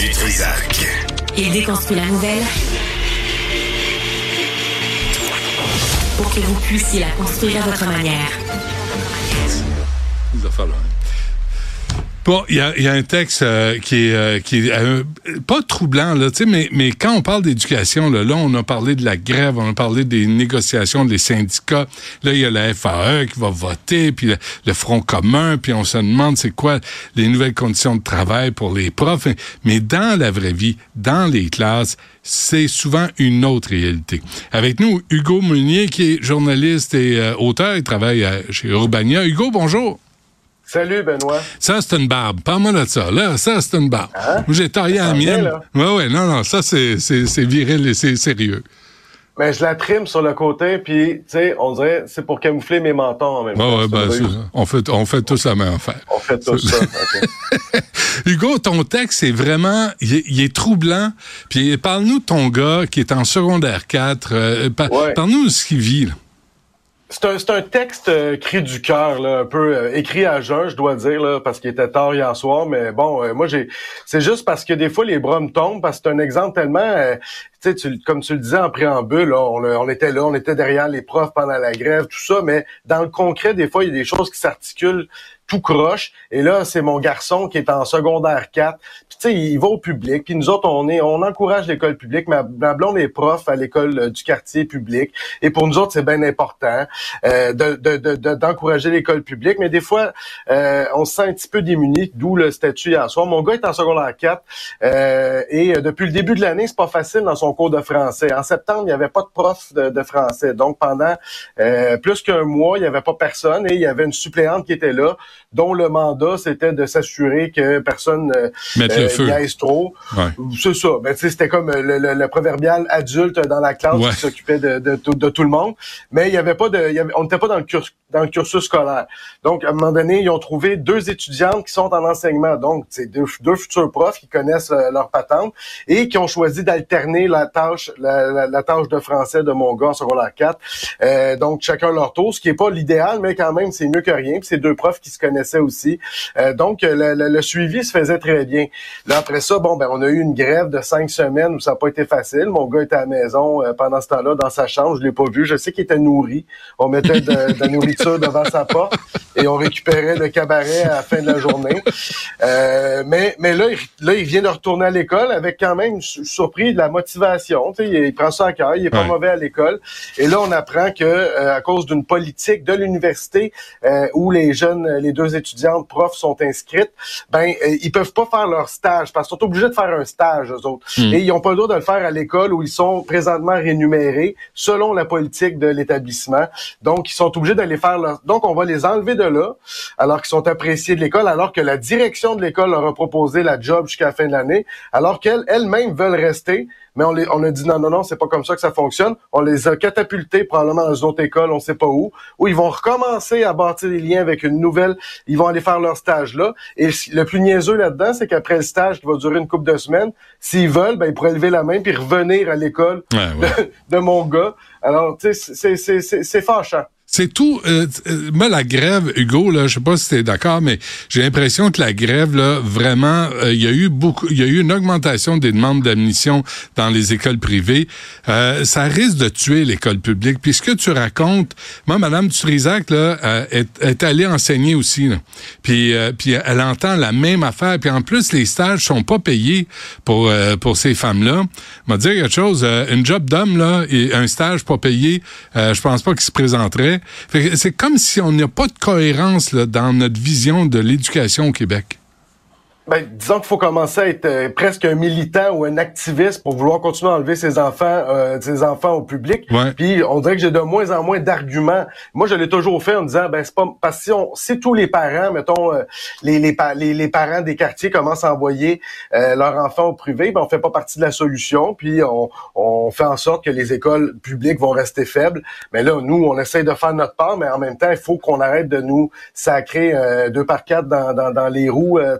du Trisac. Il déconstruit la nouvelle pour que vous puissiez la construire à votre manière. Hein. Bon, il y a, y a un texte euh, qui est, euh, qui est euh, pas troublant, là, mais, mais quand on parle d'éducation, là, là, on a parlé de la grève, on a parlé des négociations des syndicats. Là, il y a la FAE qui va voter, puis le, le Front commun, puis on se demande c'est quoi les nouvelles conditions de travail pour les profs. Mais dans la vraie vie, dans les classes, c'est souvent une autre réalité. Avec nous, Hugo Meunier, qui est journaliste et euh, auteur, il travaille à- chez Urbania. Hugo, bonjour. Salut, Benoît. Ça, c'est une barbe. Parle-moi de ça. Là, ça, c'est une barbe. Hein? J'ai taillé la mienne. là. Ouais, ouais, non, non, ça, c'est, viril et c'est sérieux. Ben, je la trime sur le côté, puis, tu sais, on dirait, c'est pour camoufler mes mentons en même temps. ouais, ben, on fait, on fait tous la même affaire. On fait tout ça. Hugo, ton texte, c'est vraiment, il est, il est troublant. Puis parle-nous de ton gars qui est en secondaire 4. Euh, par- Ouais. Parle-nous de ce qu'il vit, là. C'est un, un texte euh, cri du cœur, un peu euh, écrit à jeun, je dois dire, là, parce qu'il était tard hier soir. Mais bon, euh, moi, j'ai, c'est juste parce que des fois les bras me tombent, parce que c'est un exemple tellement, euh, tu comme tu le disais en préambule, on, on était là, on était derrière les profs pendant la grève, tout ça. Mais dans le concret, des fois, il y a des choses qui s'articulent tout croche. Et là, c'est mon garçon qui est en secondaire 4. Puis tu sais, il va au public. Puis nous autres, on est, on encourage l'école publique. Ma, blonde est prof à l'école euh, du quartier public. Et pour nous autres, c'est bien important euh, de, de, de- d'encourager l'école publique. Mais des fois, euh, on se sent un petit peu démuni, d'où le statut hier soir. Mon gars est en secondaire 4. euh, et euh, depuis le début de l'année, c'est pas facile dans son cours de français. En septembre, il n'y avait pas de prof de, de français. Donc pendant euh, plus qu'un mois, il n'y avait pas personne et il y avait une suppléante qui était là, dont le mandat, c'était de s'assurer que personne euh, Mettre le euh, feu. niaise trop. Ouais. C'est ça. Ben, c'était comme le, le- le proverbial adulte dans la classe Ouais. qui s'occupait de, de, tout- de tout le monde. Mais il y avait pas de, il y avait- on n'était pas dans le, curs- dans le cursus scolaire. Donc, à un moment donné, ils ont trouvé deux étudiantes qui sont en enseignement. Donc, c'est deux, deux futurs profs qui connaissent euh, leur patente et qui ont choisi d'alterner la tâche, la, la- la tâche de français de mon gars en secondaire 4. Euh, donc, chacun leur tour, ce qui est pas l'idéal, mais quand même, c'est mieux que rien. Puis c'est deux profs qui se connaissaient aussi. Euh, donc, euh, le, le- le suivi se faisait très bien. Là, après ça, bon, ben, on a eu une grève de cinq semaines où ça n'a pas été facile. Mon gars était à la maison euh, pendant ce temps-là, dans sa chambre. Je l'ai pas vu. Je sais qu'il était nourri. On mettait de, de la nourriture devant sa porte et on récupérait le cabaret à la fin de la journée. Euh, mais mais là, il, là, il vient de retourner à l'école avec quand même surpris de la motivation. Il, il prend ça à cœur. Il est pas Ouais. mauvais à l'école. Et là, on apprend que à cause d'une politique de l'université où les jeunes, les deux étudiantes profs sont inscrites, ben euh, ils peuvent pas faire leur stage parce qu'ils sont obligés de faire un stage eux autres. Mm. Et ils ont pas le droit de le faire à l'école où ils sont présentement rémunérés selon la politique de l'établissement. Donc ils sont obligés d'aller faire leur donc on va les enlever de là alors qu'ils sont appréciés de l'école alors que la direction de l'école leur a proposé la job jusqu'à la fin de l'année alors qu'elles elles-mêmes veulent rester mais on, les, on a dit non, non, non, c'est pas comme ça que ça fonctionne. On les a catapultés probablement dans une autre école, on sait pas où, où ils vont recommencer à bâtir des liens avec une nouvelle, ils vont aller faire leur stage là. Et le plus niaiseux là-dedans, c'est qu'après le stage qui va durer une couple de semaines, s'ils veulent, ben, ils pourraient lever la main puis revenir à l'école Ouais, ouais. de, de mon gars. Alors, tu sais, c'est- c'est- c'est c'est fâchant. C'est tout. Euh, euh, moi, la grève, Hugo, là, je sais pas si tu es d'accord, mais j'ai l'impression que la grève, là, vraiment, euh, il y a eu beaucoup, il y a eu une augmentation des demandes d'admission dans les écoles privées. Euh, ça risque de tuer l'école publique. Puis ce que tu racontes, moi, Madame Turizac, là, euh, est, allée enseigner aussi. Là. Puis, puis elle entend la même affaire. Puis en plus, les stages sont pas payés pour pour ces femmes-là. Te dire quelque chose. une job d'homme là et un stage pas payé, je pense pas qu'il se présenterait. C'est comme si on n'a pas de cohérence dans notre vision de l'éducation au Québec. Ben, disons qu'il faut commencer à être euh, presque un militant ou un activiste pour vouloir continuer à enlever ses enfants, euh, ses enfants au public. Ouais. Puis on dirait que j'ai de moins en moins d'arguments. Moi, je l'ai toujours fait en me disant, ben c'est pas parce que si, on, si tous les parents, mettons euh, les, les, les, les parents des quartiers commencent à envoyer euh, leurs enfants au privé, ben on fait pas partie de la solution. Puis on, on fait en sorte que les écoles publiques vont rester faibles. Mais là, nous, on essaye de faire notre part, mais en même temps, il faut qu'on arrête de nous sacrer euh, deux par quatre dans, dans, dans les roues. euh,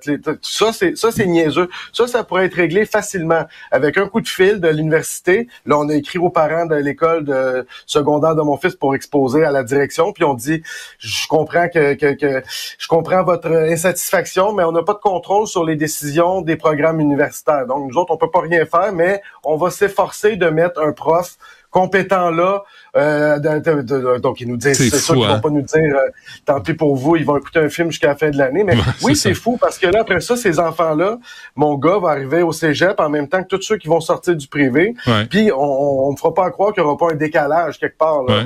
Ça, c'est ça, c'est niaiseux. Ça, ça pourrait être réglé facilement avec un coup de fil de l'université. Là, on a écrit aux parents de l'école secondaire de mon fils pour exposer à la direction, puis on dit, je comprends que, que, que je comprends votre insatisfaction, mais on n'a pas de contrôle sur les décisions des programmes universitaires. Donc, nous autres, on peut pas rien faire, mais on va s'efforcer de mettre un prof compétent là euh, donc, ils nous disent, c'est ça qu'ils vont hein? pas nous dire, euh, tant pis pour vous, ils vont écouter un film jusqu'à la fin de l'année. Mais oui, c'est fou parce que là, après ça, ces enfants-là, mon gars va arriver au cégep en même temps que tous ceux qui vont sortir du privé. Puis, on ne fera pas croire qu'il n'y aura pas un décalage quelque part. Là.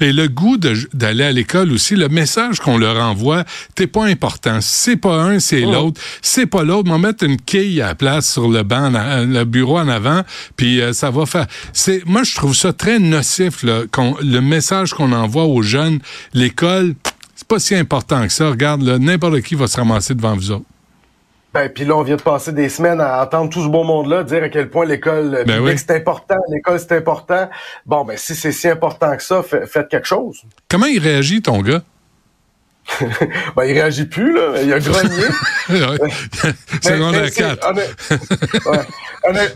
Et le goût d'aller à l'école aussi, le message qu'on leur envoie, t'es pas important. C'est pas un, c'est oh. l'autre. C'est pas l'autre. On va mettre une quille à la place sur le banc, le bureau en avant, puis euh, ça va faire. C'est, moi, je trouve ça très nocif là, le message qu'on envoie aux jeunes, l'école, c'est pas si important que ça. Regarde, n'importe qui va se ramasser devant vous autres. Ben, puis là, on vient de passer des semaines à entendre tout ce beau monde-là dire à quel point l'école ben c'est important, l'école c'est important. Bon, ben si c'est si important que ça, faites quelque chose. Comment il réagit, ton gars? ben, il réagit plus, là. Il a grogné. Secondaire 4.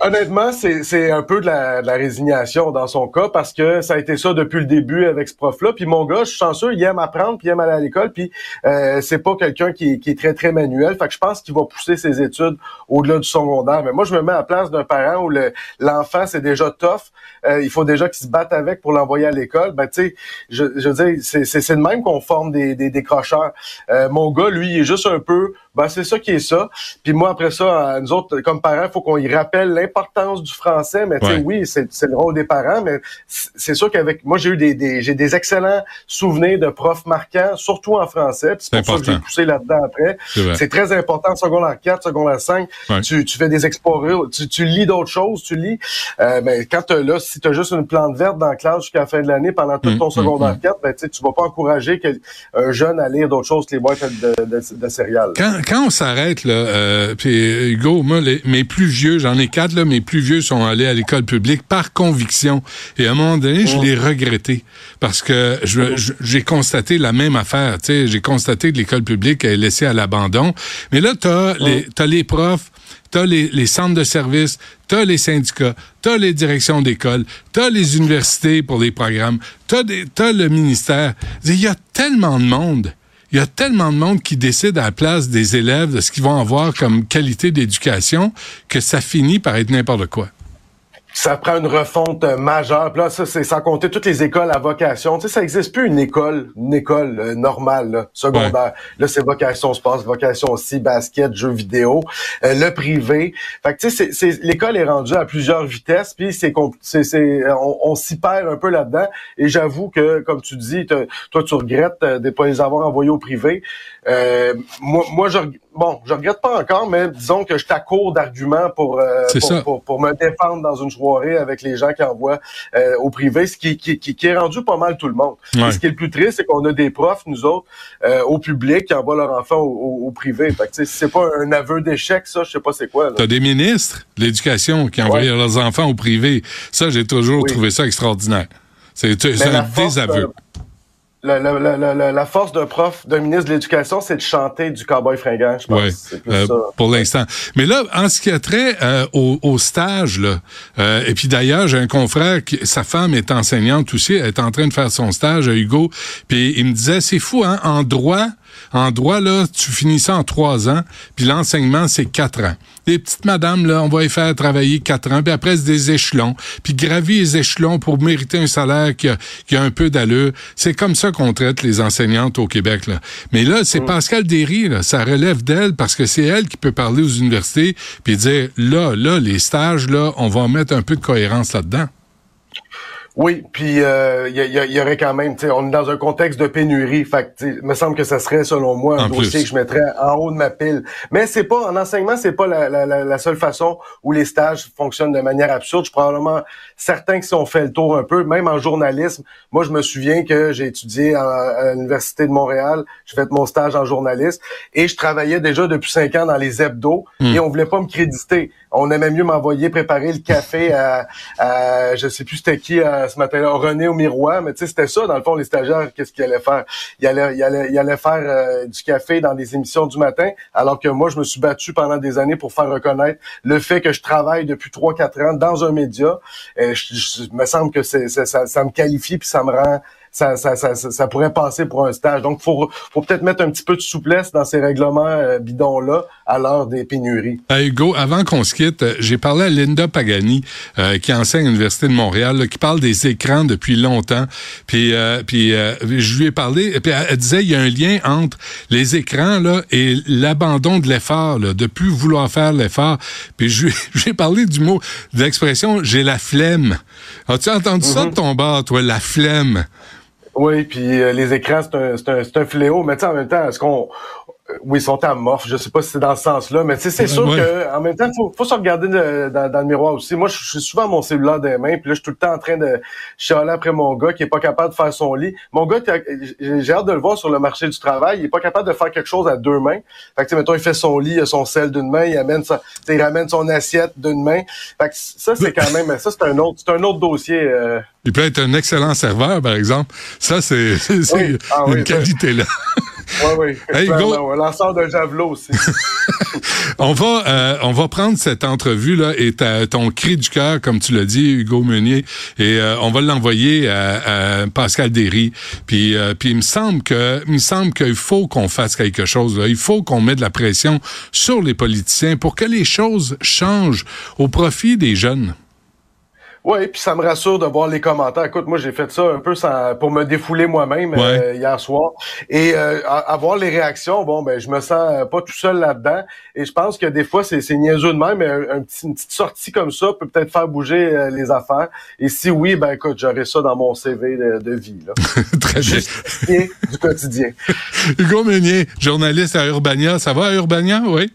honnêtement, c'est un peu de la, de la, résignation dans son cas parce que ça a été ça depuis le début avec ce prof-là. Puis mon gars, je suis chanceux, il aime apprendre, puis il aime aller à l'école, puis euh, c'est pas quelqu'un qui, qui, est très, très manuel. Fait que je pense qu'il va pousser ses études au-delà du secondaire. Mais moi, je me mets à la place d'un parent où l'enfant, c'est déjà tough. Euh, il faut déjà qu'il se batte avec pour l'envoyer à l'école. Ben, tu sais, je, je veux dire, c'est le même qu'on forme des, des Euh, mon gars, lui, il est juste un peu ben c'est ça qui est ça. Puis moi après ça, nous autres comme parents, il faut qu'on y rappelle l'importance du français. Mais tu sais, oui, c'est le rôle des parents, mais c'est sûr qu'avec moi j'ai eu des, j'ai des excellents souvenirs de profs marquants, surtout en français. C'est pour ça que j'ai poussé là-dedans après. C'est très important. Secondaire 4, secondaire 5, tu, tu fais des explorés, tu, tu lis d'autres choses, tu lis. Euh, mais quand là, si tu as juste une plante verte dans la classe jusqu'à la fin de l'année pendant tout mm, ton mm, secondaire 4, mm. ben, tu vas pas encourager un jeune à lire d'autres choses que les boîtes de, de, de céréales quand on s'arrête, là, euh, puis Hugo, moi, mes plus vieux, j'en ai quatre, là, mes plus vieux sont allés à l'école publique par conviction. Et à un moment donné, je l'ai regretté parce que j'ai constaté la même affaire. J'ai constaté que l'école publique est laissée à l'abandon. Mais là, tu as, oh. les, les profs, t'as les, les centres de services, t'as les syndicats, t'as les directions d'école, t'as les universités pour les programmes, t'as as le ministère. Il y a tellement de monde il y a tellement de monde qui décide à la place des élèves de ce qu'ils vont avoir comme qualité d'éducation que ça finit par être n'importe quoi ça prend une refonte euh, majeure. Puis là, ça, c'est sans compter toutes les écoles à vocation. Tu sais, ça n'existe plus une école, une école euh, normale, secondaire. Là, c'est vocation sport, vocation aussi basket, jeux vidéo, euh, le privé. Fait que tu sais, c'est, l'école est rendue à plusieurs vitesses, puis c'est, c'est, on, on s'y perd un peu là-dedans. Et j'avoue que, comme tu dis, toi, tu regrettes de ne pas les avoir envoyés au privé. moi, moi, je bon, je regrette pas encore, mais disons que je t'accours d'arguments pour, euh, pour, pour, me défendre dans une soirée avec les gens qui envoient euh, au privé, ce qui, qui, qui, est rendu pas mal tout le monde. ce qui est le plus triste, c'est qu'on a des profs, nous autres, euh, au public, qui envoient leurs enfants au, privé. Fait que, si c'est pas un aveu d'échec, ça, je sais pas c'est quoi. T'as des ministres de l'éducation qui envoient leurs enfants au privé. Ça, j'ai toujours trouvé ça extraordinaire. C'est un désaveu la, la, la, la, force d'un prof, d'un ministre de l'Éducation, c'est de chanter du cowboy fringant, je pense. Oui, euh, pour l'instant. Mais là, en ce qui a trait euh, au, au, stage, là, euh, et puis d'ailleurs, j'ai un confrère, qui, sa femme est enseignante aussi, elle est en train de faire son stage à Hugo, puis il me disait, c'est fou, hein, en droit, en droit, là, tu finis ça en trois ans, puis l'enseignement, c'est quatre ans. Les petites madames, là, on va les faire travailler quatre ans, puis après, c'est des échelons, puis gravir les échelons pour mériter un salaire qui a, qui a un peu d'allure. C'est comme ça qu'on traite les enseignantes au Québec. Là. Mais là, c'est mm. Pascal Derry, là, ça relève d'elle parce que c'est elle qui peut parler aux universités puis dire, là, là, les stages, là, on va mettre un peu de cohérence là-dedans. Oui, puis il euh, y, y, aurait quand même, on est dans un contexte de pénurie, fait il me semble que ça serait, selon moi, un dossier que je mettrais en haut de ma pile. Mais c'est pas, en enseignement, c'est pas la, la, la, seule façon où les stages fonctionnent de manière absurde. Je suis probablement certain que si on fait le tour un peu, même en journalisme, moi je me souviens que j'ai étudié à, l'Université de Montréal, j'ai fait mon stage en journaliste, et je travaillais déjà depuis cinq ans dans les hebdos, hmm. et on voulait pas me créditer. On aimait mieux m'envoyer préparer le café à, à je sais plus c'était qui, à ce matin-là, René au miroir, mais tu sais, c'était ça, dans le fond, les stagiaires, qu'est-ce qu'ils allaient faire? Ils allaient, ils allaient, ils allaient faire euh, du café dans des émissions du matin, alors que moi, je me suis battu pendant des années pour faire reconnaître le fait que je travaille depuis 3-4 ans dans un média. Et je, me semble que c'est, ça, ça me qualifie, puis ça me rend ça, ça, ça, ça, pourrait passer pour un stage. Donc, faut, faut peut-être mettre un petit peu de souplesse dans ces règlements euh, bidons-là à l'heure des pénuries. Euh, Hugo, avant qu'on se quitte, euh, j'ai parlé à Linda Pagani, qui enseigne à l'Université de Montréal, qui parle des écrans depuis longtemps. Puis, puis je lui ai parlé, puis elle, disait il y a un lien entre les écrans là et l'abandon de l'effort, de plus vouloir faire l'effort. Puis je lui ai parlé du mot, de l'expression j'ai la flemme. As-tu entendu ça de mm-hmm. ton bar, toi, la flemme? Oui, puis euh, les écrans, c'est un, un, un, fléau. Mais en même temps, est-ce qu'on oui, ils sont amorphes. Je sais pas si c'est dans ce sens-là, mais c'est sûr que en même temps, faut, faut se regarder dans, le miroir aussi. Moi, je suis souvent mon cellulaire des mains, puis là, je suis tout le temps en train de chialer après mon gars qui est pas capable de faire son lit. Mon gars, j'ai hâte de le voir sur le marché du travail. Il est pas capable de faire quelque chose à deux mains. Fait que, mettons, il fait son lit, il a son sel d'une main, il amène sa, il ramène son assiette d'une main. Fait que ça, c'est quand même, ça, c'est un autre, c'est un autre dossier. Euh. Il peut être un excellent serveur, par exemple. Ça, c'est ah une qualité là. Oui, oui. Hey, Un lanceur de javelot aussi. on va euh, on va prendre cette entrevue là et ton cri du cœur, comme tu l'as dit, Hugo Meunier, et euh, on va l'envoyer à, Pascal Derry. Puis euh, puis il me semble que il me semble qu'il faut qu'on fasse quelque chose. Là. Il faut qu'on mette de la pression sur les politiciens pour que les choses changent au profit des jeunes. Oui, puis ça me rassure de voir les commentaires. Écoute, moi j'ai fait ça un peu sans, pour me défouler moi-même euh, hier soir et euh, avoir les réactions. Bon, ben je me sens euh, pas tout seul là-dedans et je pense que des fois c'est c'est niaiseux de même, mais un, petit, une petite sortie comme ça peut peut-être faire bouger euh, les affaires. Et si oui, ben écoute, j'aurai ça dans mon CV de, vie. Là. Très bien. du quotidien. Hugo Meunier, journaliste à Urbania, ça va à Urbania, oui?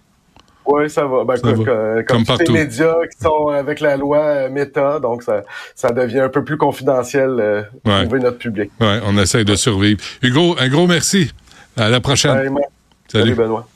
Oui, ça va. Ben, comme, comme, tous les médias qui sont avec la loi euh, Meta, donc ça, ça devient un peu plus confidentiel euh, trouver notre public. Oui, on essaie de survivre. Hugo, un gros merci. À la prochaine. Salut Benoît.